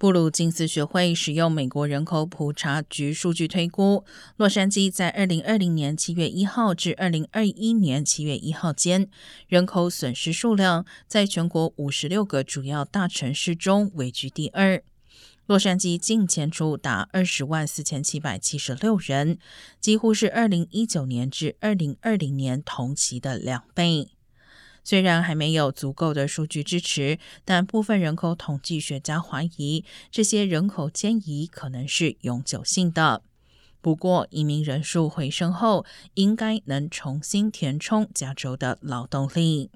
布鲁金斯学会使用美国人口普查局数据推估，洛杉矶在二零二零年七月一号至二零二一年七月一号间，人口损失数量在全国五十六个主要大城市中位居第二。洛杉矶净迁出达二十万四千七百七十六人，几乎是二零一九年至二零二零年同期的两倍。虽然还没有足够的数据支持，但部分人口统计学家怀疑这些人口迁移可能是永久性的。不过，移民人数回升后，应该能重新填充加州的劳动力。